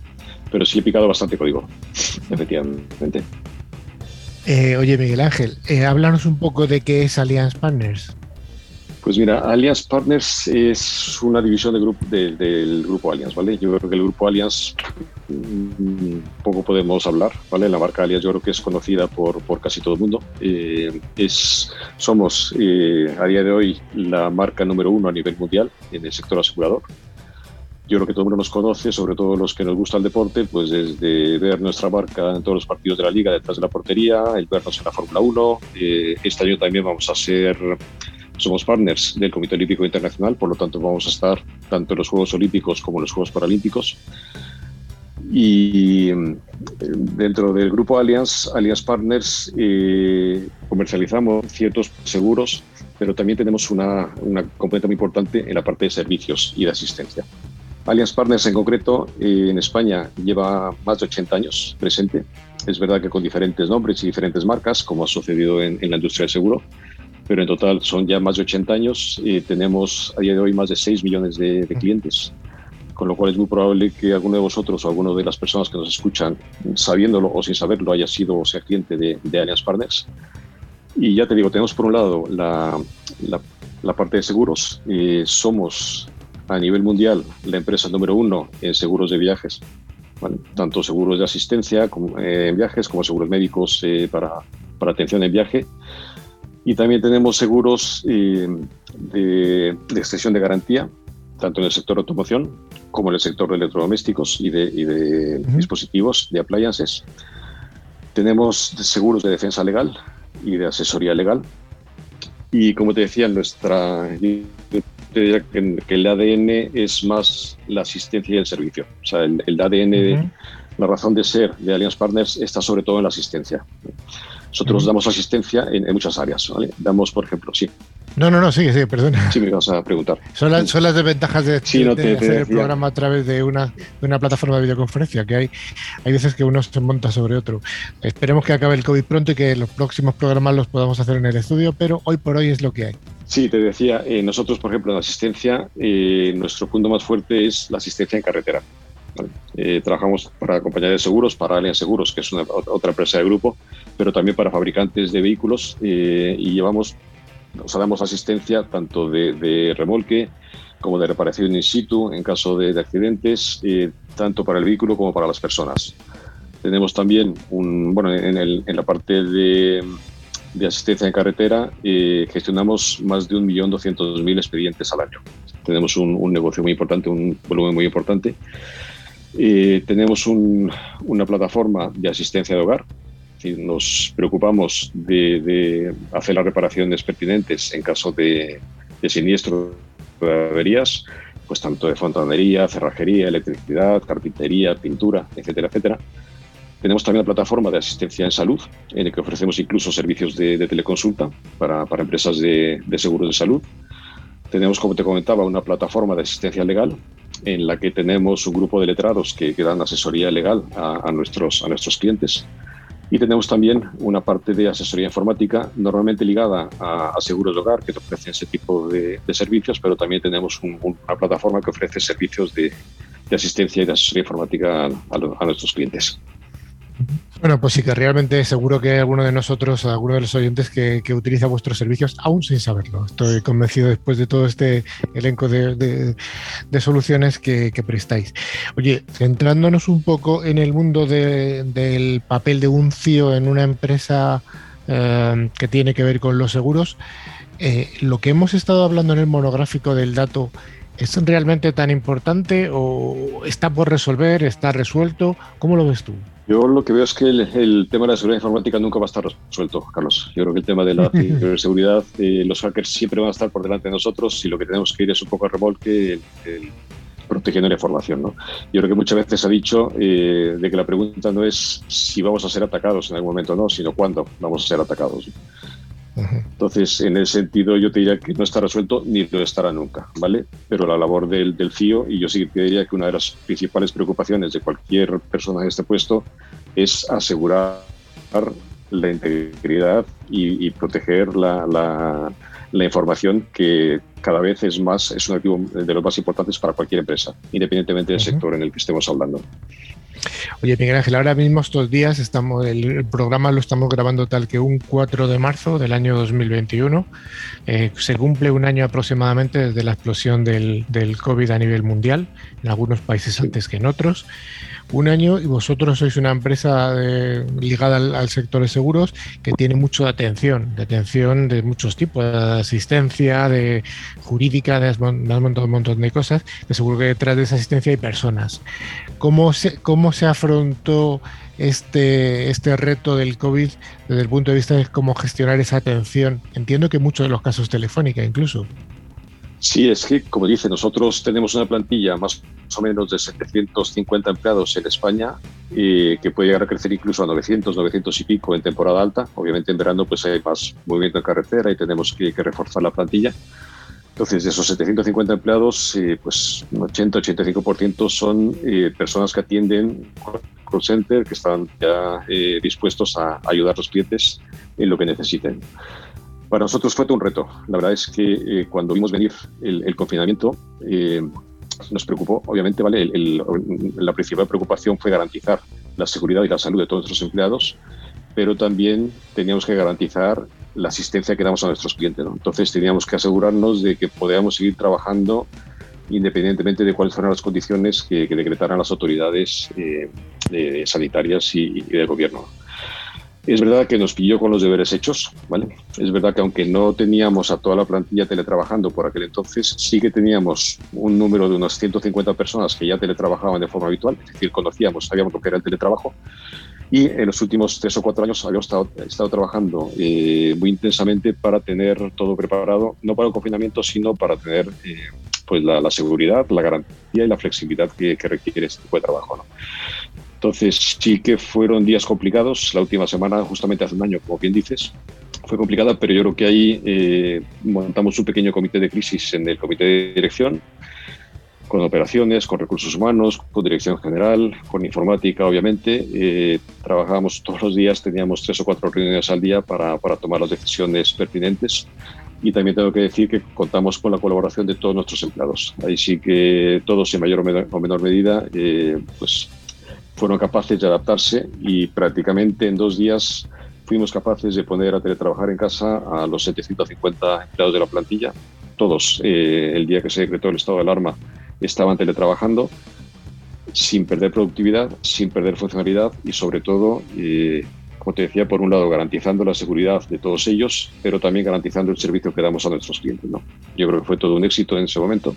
Pero sí he picado bastante código, efectivamente. Eh, oye, Miguel Ángel, eh, háblanos un poco de qué es Allianz Partners. Pues mira, Allianz Partners es una división del grupo, Allianz, ¿vale? Yo creo que el grupo Allianz mm, poco podemos hablar, ¿vale? La marca Allianz yo creo que es conocida por, por casi todo el mundo. Eh, es, somos eh, a día de hoy la marca número uno a nivel mundial en el sector asegurador. Yo creo que todo el mundo nos conoce, sobre todo los que nos gusta el deporte, pues desde ver nuestra marca en todos los partidos de la liga detrás de la portería, el vernos en la Fórmula 1. Eh, este año también vamos a ser somos partners del Comité Olímpico Internacional, por lo tanto vamos a estar tanto en los Juegos Olímpicos como en los Juegos Paralímpicos. Y eh, dentro del grupo Allianz, Allianz Partners, eh, comercializamos ciertos seguros, pero también tenemos una, una componente muy importante en la parte de servicios y de asistencia. Allianz Partners en concreto eh, en España lleva más de 80 años presente. Es verdad que con diferentes nombres y diferentes marcas, como ha sucedido en, en la industria del seguro, pero en total son ya más de 80 años y tenemos a día de hoy más de 6 millones de, clientes, con lo cual es muy probable que alguno de vosotros o alguno de las personas que nos escuchan, sabiéndolo o sin saberlo, haya sido o sea cliente de, de Allianz Partners. Y ya te digo, tenemos por un lado la, la, parte de seguros. Eh, somos a nivel mundial la empresa número uno en seguros de viajes, tanto seguros de asistencia como, eh, en viajes como seguros médicos eh, para, para atención en viaje. Y también tenemos seguros eh, de, extensión de garantía, tanto en el sector de automoción como en el sector de electrodomésticos y de, dispositivos, de appliances. Tenemos seguros de defensa legal y de asesoría legal. Y como te decía, nuestra te diría que, el ADN es más la asistencia y el servicio. O sea, el, ADN, la razón de ser de Allianz Partners está sobre todo en la asistencia. Nosotros damos asistencia en, muchas áreas. ¿vale? Damos, por ejemplo, sí. No, no, no, sigue, sigue, perdona. Sí, me vas a preguntar. Son, son las desventajas de, hacer el programa a través de una, de una plataforma de videoconferencia, que hay, hay veces que uno se monta sobre otro. Esperemos que acabe el COVID pronto y que los próximos programas los podamos hacer en el estudio, pero hoy por hoy es lo que hay. Sí, te decía, eh, nosotros, por ejemplo, en asistencia, eh, nuestro punto más fuerte es la asistencia en carretera. Eh, trabajamos para compañías de seguros, para Allianz Seguros, que es otra empresa de grupo, pero también para fabricantes de vehículos eh, y llevamos, o sea, damos asistencia tanto de, remolque como de reparación in situ en caso de, accidentes, tanto para el vehículo como para las personas. Tenemos también, un, bueno, en la parte de, de, asistencia en carretera, gestionamos más de 1.200.000 expedientes al año. Tenemos un, un negocio muy importante, un volumen muy importante eh, tenemos una plataforma de asistencia de hogar. nos preocupamos de, hacer las reparaciones pertinentes en caso de, de de averías, pues tanto de fontanería, cerrajería, electricidad, carpintería, pintura, etcétera, etcétera. Tenemos también una plataforma de asistencia en salud, en la que ofrecemos incluso servicios de, teleconsulta para, empresas de, de seguros de salud. Tenemos, como te comentaba, una plataforma de asistencia legal en la que tenemos un grupo de letrados que, dan asesoría legal a, nuestros, a nuestros clientes. Y tenemos también una parte de asesoría informática, normalmente ligada a, seguros de hogar, que ofrecen ese tipo de, servicios, pero también tenemos una plataforma que ofrece servicios de, asistencia y de asesoría informática a nuestros clientes. Bueno, pues sí que realmente seguro que hay alguno de nosotros, alguno de los oyentes que, utiliza vuestros servicios aún sin saberlo. Estoy convencido después de todo este elenco de, soluciones que, prestáis. Oye, centrándonos un poco en el mundo del papel de un CIO en una empresa eh, que tiene que ver con los seguros, eh, lo que hemos estado hablando en el monográfico del dato ¿Es realmente tan importante o está por resolver, está resuelto? ¿Cómo lo ves tú? Yo lo que veo es que el, tema de la seguridad informática nunca va a estar resuelto, Carlos. Yo creo que el tema de la ciberseguridad, eh, los hackers siempre van a estar por delante de nosotros y lo que tenemos que ir es un poco a remolque protegiendo la información. ¿no? Yo creo que muchas veces se ha dicho eh, de que la pregunta no es si vamos a ser atacados en algún momento o no, sino cuándo vamos a ser atacados. Entonces, en ese sentido, yo te diría que no está resuelto ni lo estará nunca, ¿vale? Pero la labor del, del FIO, y yo sí te diría que una de las principales preocupaciones de cualquier persona en este puesto es asegurar la integridad y, proteger la, la, información que cada vez es más es un activo de los más importantes para cualquier empresa, independientemente del sector en el que estemos hablando. Oye, Miguel Ángel, ahora mismo estos días estamos, el, programa lo estamos grabando tal que un 4 de marzo del año 2021. Eh, se cumple un año aproximadamente desde la explosión del, del COVID a nivel mundial, en algunos países antes que en otros un año y vosotros sois una empresa ligada al, sector de seguros que tiene mucho de atención, de atención de muchos tipos, de asistencia, de jurídica, de un montón, de cosas, que seguro que detrás de esa asistencia hay personas. ¿Cómo se, cómo se afrontó este, este reto del COVID desde el punto de vista de cómo gestionar esa atención? Entiendo que muchos de los casos telefónica incluso. Sí, es que, como dice, nosotros tenemos una plantilla más o menos de 750 empleados en España y que puede llegar a crecer incluso a 900, 900 y pico en temporada alta. Obviamente en verano pues hay más movimiento en carretera y tenemos que, reforzar la plantilla. Entonces, de esos 750 empleados, eh, pues un 80-85% son eh, personas que atienden call center, que están ya eh, dispuestos a ayudar a los clientes en lo que necesiten. Para nosotros fue todo un reto. La verdad es que eh, cuando vimos venir el, confinamiento, eh, nos preocupó, obviamente, ¿vale? la principal preocupación fue garantizar la seguridad y la salud de todos nuestros empleados, pero también teníamos que garantizar la asistencia que damos a nuestros clientes. Entonces teníamos que asegurarnos de que podíamos seguir trabajando independientemente de cuáles fueran las condiciones que, decretaran las autoridades eh, sanitarias y, y de gobierno. Es verdad que nos pilló con los deberes hechos, ¿vale? Es verdad que aunque no teníamos a toda la plantilla teletrabajando por aquel entonces, sí que teníamos un número de unas 150 personas que ya teletrabajaban de forma habitual, es decir, conocíamos, sabíamos lo que era el teletrabajo. Y en los últimos tres o cuatro años habíamos estado, trabajando eh, muy intensamente para tener todo preparado, no para el confinamiento, sino para tener eh, pues la, seguridad, la garantía y la flexibilidad que, que requiere este tipo de trabajo. ¿no? Entonces sí que fueron días complicados. La última semana, justamente hace un año, como bien dices, fue complicada, pero yo creo que ahí eh, montamos un pequeño comité de crisis en el comité de dirección, con operaciones, con recursos humanos, con dirección general, con informática, obviamente. Eh, trabajábamos todos los días, teníamos tres o cuatro reuniones al día para, para tomar las decisiones pertinentes y también tengo que decir que contamos con la colaboración de todos nuestros empleados. Ahí sí que todos en mayor o menor, medida eh, pues fueron capaces de adaptarse y prácticamente en dos días fuimos capaces de poner a teletrabajar en casa a los 750 empleados de la plantilla. Todos, eh, el día que se decretó el estado de alarma, estaban teletrabajando sin perder productividad, sin perder funcionalidad y sobre todo, eh, como te decía, por un lado garantizando la seguridad de todos ellos, pero también garantizando el servicio que damos a nuestros clientes. ¿no? Yo creo que fue todo un éxito en ese momento.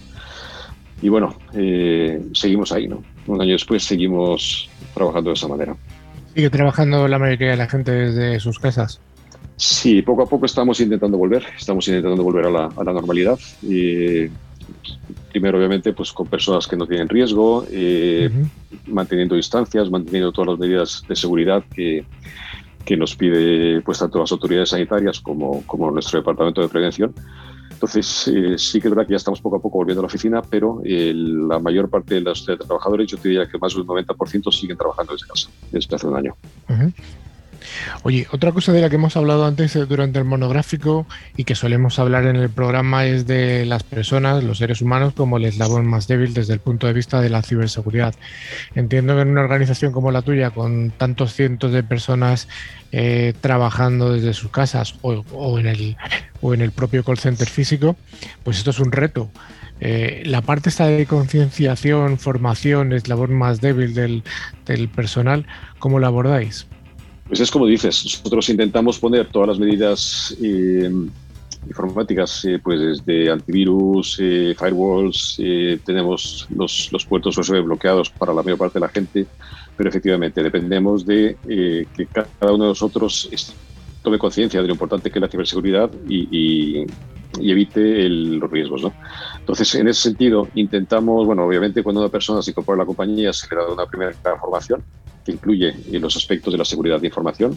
Y bueno, eh, seguimos ahí, ¿no? Un año después seguimos trabajando de esa manera. ¿Sigue trabajando la mayoría de la gente desde sus casas? Sí, poco a poco estamos intentando volver, estamos intentando volver a la, a la normalidad. Y primero, obviamente, pues con personas que no tienen riesgo, eh, manteniendo distancias, manteniendo todas las medidas de seguridad que, que nos pide pues tanto las autoridades sanitarias como, como nuestro departamento de prevención. Entonces, eh, sí que es verdad que ya estamos poco a poco volviendo a la oficina, pero eh, la mayor parte de los trabajadores, yo te diría que más del 90% siguen trabajando desde casa, desde hace un año. Oye, otra cosa de la que hemos hablado antes eh, durante el monográfico y que solemos hablar en el programa es de las personas, los seres humanos, como el eslabón más débil desde el punto de vista de la ciberseguridad. Entiendo que en una organización como la tuya, con tantos cientos de personas eh, trabajando desde sus casas o, en el, o en el propio call center físico, pues esto es un reto. Eh, la parte esta de concienciación, formación, eslabón más débil del, del personal, ¿cómo la abordáis? Pues es como dices, nosotros intentamos poner todas las medidas eh, informáticas, eh, pues desde antivirus, eh, firewalls, tenemos los, los, puertos USB bloqueados para la mayor parte de la gente, pero efectivamente dependemos de que cada uno de nosotros tome conciencia de lo importante que es la ciberseguridad y, y evite los riesgos. ¿no? Entonces, en ese sentido, intentamos, bueno, obviamente cuando una persona se incorpora a la compañía se le da una primera formación que incluye eh, los aspectos de la seguridad de información.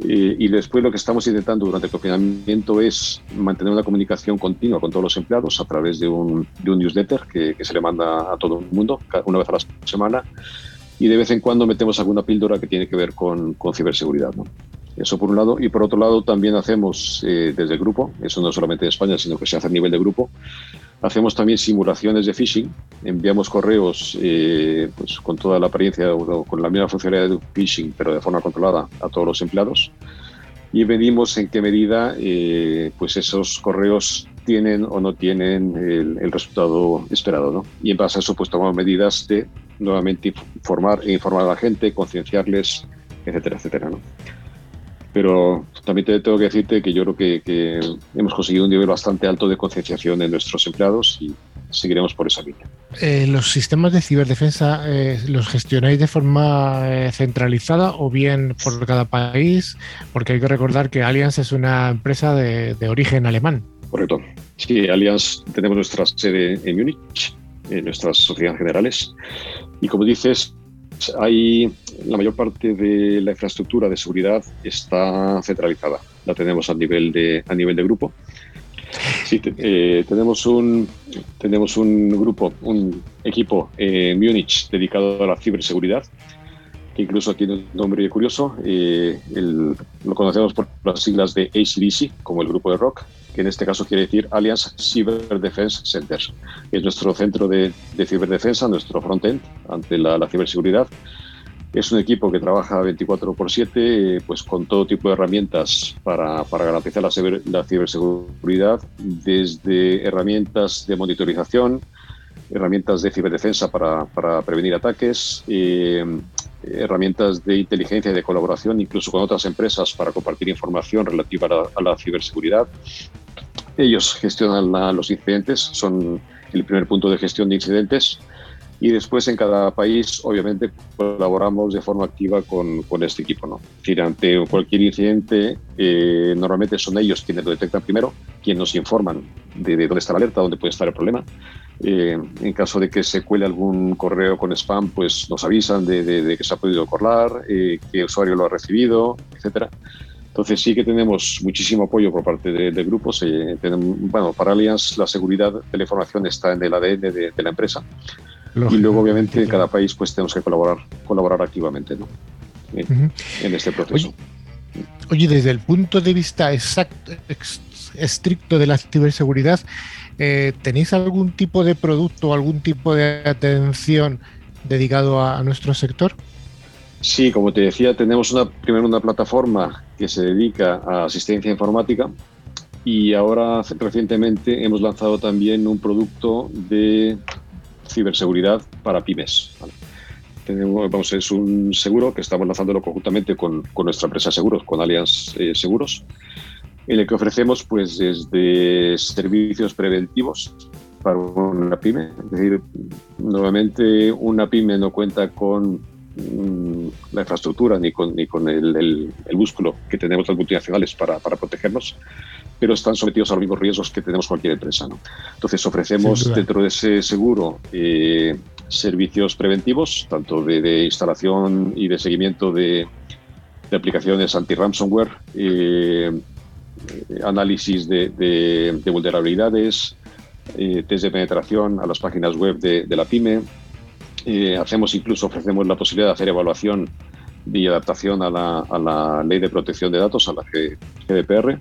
Eh, y después lo que estamos intentando durante el confinamiento es mantener una comunicación continua con todos los empleados a través de un, de un newsletter que, que, se le manda a todo el mundo una vez a la semana y de vez en cuando metemos alguna píldora que tiene que ver con, con ciberseguridad. ¿no? Eso por un lado. Y por otro lado también hacemos eh, desde el grupo, eso no solamente en España, sino que se hace a nivel de grupo, Hacemos también simulaciones de phishing, enviamos correos eh, pues, con toda la apariencia o con la misma funcionalidad de phishing, pero de forma controlada a todos los empleados y medimos en qué medida eh, pues esos correos tienen o no tienen el, resultado esperado. ¿no? Y en base a eso pues tomamos medidas de nuevamente informar, informar a la gente, concienciarles, etcétera, etcétera. ¿no? Pero también te tengo que decirte que yo creo que, que hemos conseguido un nivel bastante alto de concienciación en nuestros empleados y seguiremos por esa línea. Eh, ¿Los sistemas de ciberdefensa eh, los gestionáis de forma eh, centralizada o bien por cada país? Porque hay que recordar que Allianz es una empresa de, origen alemán. Correcto. Sí, Allianz tenemos nuestra sede en Múnich, en nuestras sociedades generales. Y como dices, hay la mayor parte de la infraestructura de seguridad está centralizada. La tenemos a nivel de, a nivel de grupo eh, tenemos, un, tenemos un grupo, un equipo en Múnich dedicado a la ciberseguridad, que incluso tiene un nombre curioso. Eh, lo conocemos por las siglas de ACDC, como el grupo de rock, que en este caso quiere decir Alliance Cyber Defense Center. Es nuestro centro de, de ciberdefensa, nuestro frontend ante la, ciberseguridad es un equipo que trabaja 24 por 7 pues con todo tipo de herramientas para, para garantizar la, la, ciberseguridad, desde herramientas de monitorización, herramientas de ciberdefensa para, para prevenir ataques, eh, herramientas de inteligencia y de colaboración, incluso con otras empresas para compartir información relativa a la, ciberseguridad. Ellos gestionan los incidentes, son el primer punto de gestión de incidentes y después en cada país, obviamente, colaboramos de forma activa con, con este equipo. ¿no? decir, ante cualquier incidente, eh, normalmente son ellos quienes lo detectan primero, quienes nos informan de, dónde está la alerta, dónde puede estar el problema. Eh, en caso de que se cuele algún correo con spam, pues nos avisan de, de, que se ha podido colar, eh, que el usuario lo ha recibido, etcétera. Entonces sí que tenemos muchísimo apoyo por parte de, de grupos. bueno, para Allianz la seguridad de la información está en el ADN de, de la empresa y luego, obviamente, en cada país pues tenemos que colaborar, colaborar activamente ¿no? en, este proceso. Oye, desde el punto de vista exacto, estricto de la ciberseguridad, eh, ¿tenéis algún tipo de producto, algún tipo de atención dedicado a, nuestro sector? Sí, como te decía, tenemos una, primero una plataforma que se dedica a asistencia informática y ahora recientemente hemos lanzado también un producto de ciberseguridad para pymes. Tenemos, vamos, es un seguro que estamos lanzándolo conjuntamente con, con nuestra empresa Seguros, con Allianz eh, Seguros, en el que ofrecemos pues desde servicios preventivos para una pyme. Es decir, nuevamente una pyme no cuenta con mm, la infraestructura ni con, ni con el, el, el, músculo que tenemos las multinacionales para, para protegernos pero están sometidos a los mismos riesgos que tenemos cualquier empresa. ¿no? Entonces ofrecemos dentro de ese seguro eh, servicios preventivos, tanto de, instalación y de seguimiento de, aplicaciones anti-ransomware, eh, análisis de, vulnerabilidades, eh, test de penetración a las páginas web de, la pyme. hacemos incluso, ofrecemos la posibilidad de hacer evaluación y adaptación a la, a la ley de protección de datos, a la GDPR.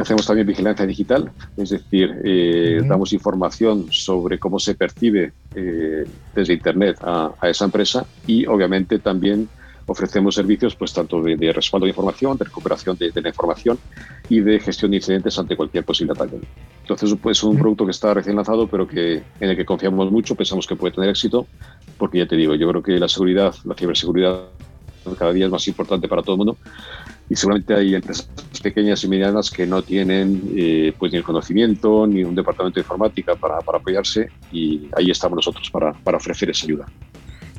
Hacemos también vigilancia digital, es decir, eh, damos información sobre cómo se percibe eh, desde Internet a, esa empresa y obviamente también ofrecemos servicios pues tanto de, respaldo de información, de recuperación de, la información y de gestión de incidentes ante cualquier posible ataque. Entonces, pues, es un producto que está recién lanzado, pero que, en el que confiamos mucho, pensamos que puede tener éxito, porque ya te digo, yo creo que la seguridad, la ciberseguridad cada día es más importante para todo el mundo y seguramente hay empresas pequeñas y medianas que no tienen eh, pues ni el conocimiento ni un departamento de informática para, para apoyarse y ahí estamos nosotros para, para, ofrecer esa ayuda.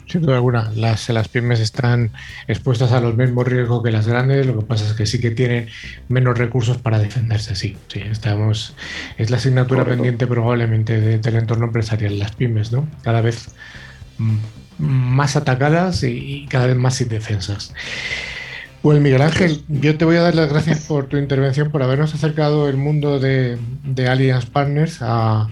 Sin duda alguna, las, las pymes están expuestas a los mismos riesgos que las grandes, lo que pasa es que sí que tienen menos recursos para defenderse, sí, sí, estamos, es la asignatura pendiente probablemente del entorno empresarial, las pymes, ¿no? Cada vez mm, más atacadas y, y cada vez más indefensas. Pues Miguel Ángel, yo te voy a dar las gracias por tu intervención, por habernos acercado el mundo de, de Allianz Partners a,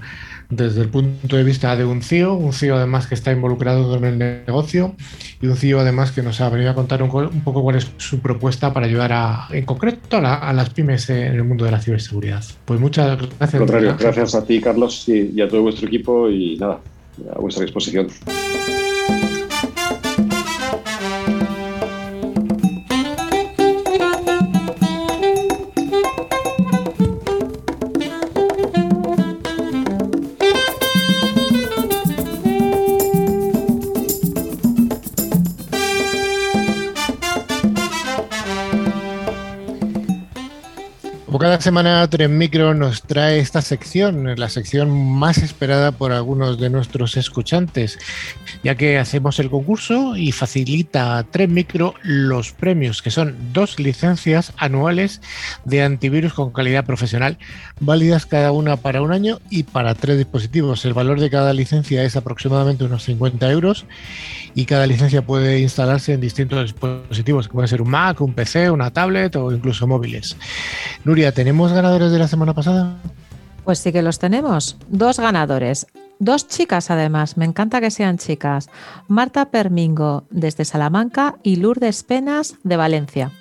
desde el punto de vista de un CEO, un CEO además que está involucrado en el negocio y un CEO además que nos ha venido a contar un, poco cuál es su propuesta para ayudar a, en concreto a, las pymes en el mundo de la ciberseguridad. Pues muchas gracias. contrario, gracias a ti Carlos y a todo vuestro equipo y nada, a vuestra disposición. Cada semana Tren Micro nos trae esta sección, la sección más esperada por algunos de nuestros escuchantes, ya que hacemos el concurso y facilita a Tren Micro los premios, que son dos licencias anuales de antivirus con calidad profesional, válidas cada una para un año y para tres dispositivos. El valor de cada licencia es aproximadamente unos 50 euros y cada licencia puede instalarse en distintos dispositivos, que pueden ser un Mac, un PC, una tablet o incluso móviles. Nuria, ¿tenemos ganadores de la semana pasada? Pues sí que los tenemos. Dos ganadores. Dos chicas además, me encanta que sean chicas. Marta Permingo desde Salamanca y Lourdes Penas de Valencia.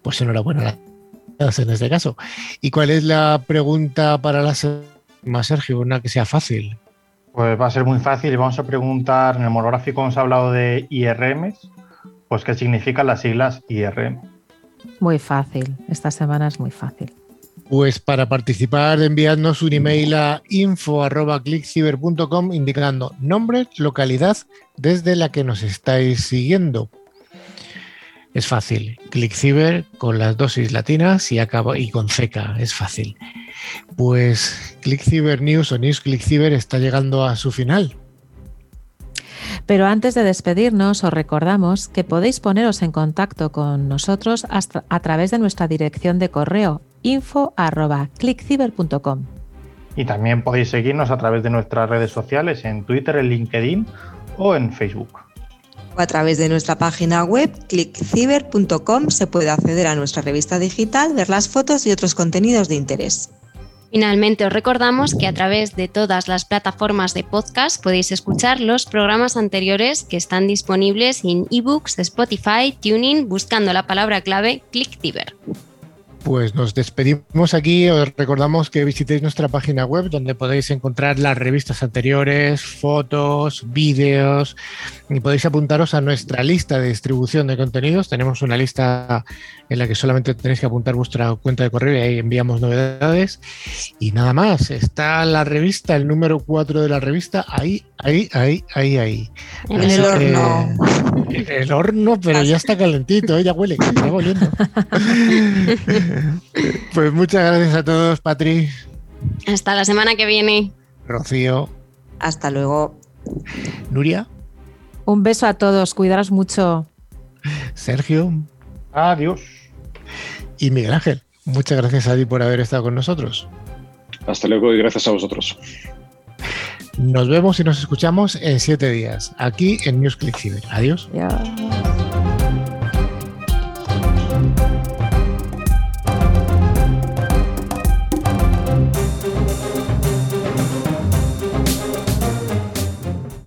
Pues enhorabuena en este caso. ¿Y cuál es la pregunta para la semana, Sergio? Una que sea fácil. Pues va a ser muy fácil y vamos a preguntar, en el monográfico hemos hablado de IRM, pues qué significan las siglas IRM. Muy fácil, esta semana es muy fácil. Pues para participar, enviadnos un email a info.clickciber.com indicando nombre, localidad desde la que nos estáis siguiendo. Es fácil. ClickCiber con las dosis latinas y, acaba, y con CK. Es fácil. Pues ClickCiber News o News ClickCiber está llegando a su final. Pero antes de despedirnos, os recordamos que podéis poneros en contacto con nosotros a través de nuestra dirección de correo info.clickciber.com. Y también podéis seguirnos a través de nuestras redes sociales en Twitter, en LinkedIn o en Facebook o a través de nuestra página web clickciber.com se puede acceder a nuestra revista digital, ver las fotos y otros contenidos de interés. Finalmente os recordamos que a través de todas las plataformas de podcast podéis escuchar los programas anteriores que están disponibles en ebooks Spotify, Tuning, buscando la palabra clave ClickCiber. Pues nos despedimos aquí. Os recordamos que visitéis nuestra página web donde podéis encontrar las revistas anteriores, fotos, vídeos y podéis apuntaros a nuestra lista de distribución de contenidos. Tenemos una lista en la que solamente tenéis que apuntar vuestra cuenta de correo y ahí enviamos novedades. Y nada más, está la revista, el número 4 de la revista, ahí, ahí, ahí, ahí, ahí. En el horno. el horno, pero ya está calentito, ¿eh? ya huele, está volviendo. pues muchas gracias a todos, Patri. Hasta la semana que viene. Rocío. Hasta luego. Nuria. Un beso a todos, cuidaros mucho. Sergio. Adiós. Y Miguel Ángel, muchas gracias a ti por haber estado con nosotros. Hasta luego y gracias a vosotros. Nos vemos y nos escuchamos en siete días, aquí en News Click Adiós. Adiós.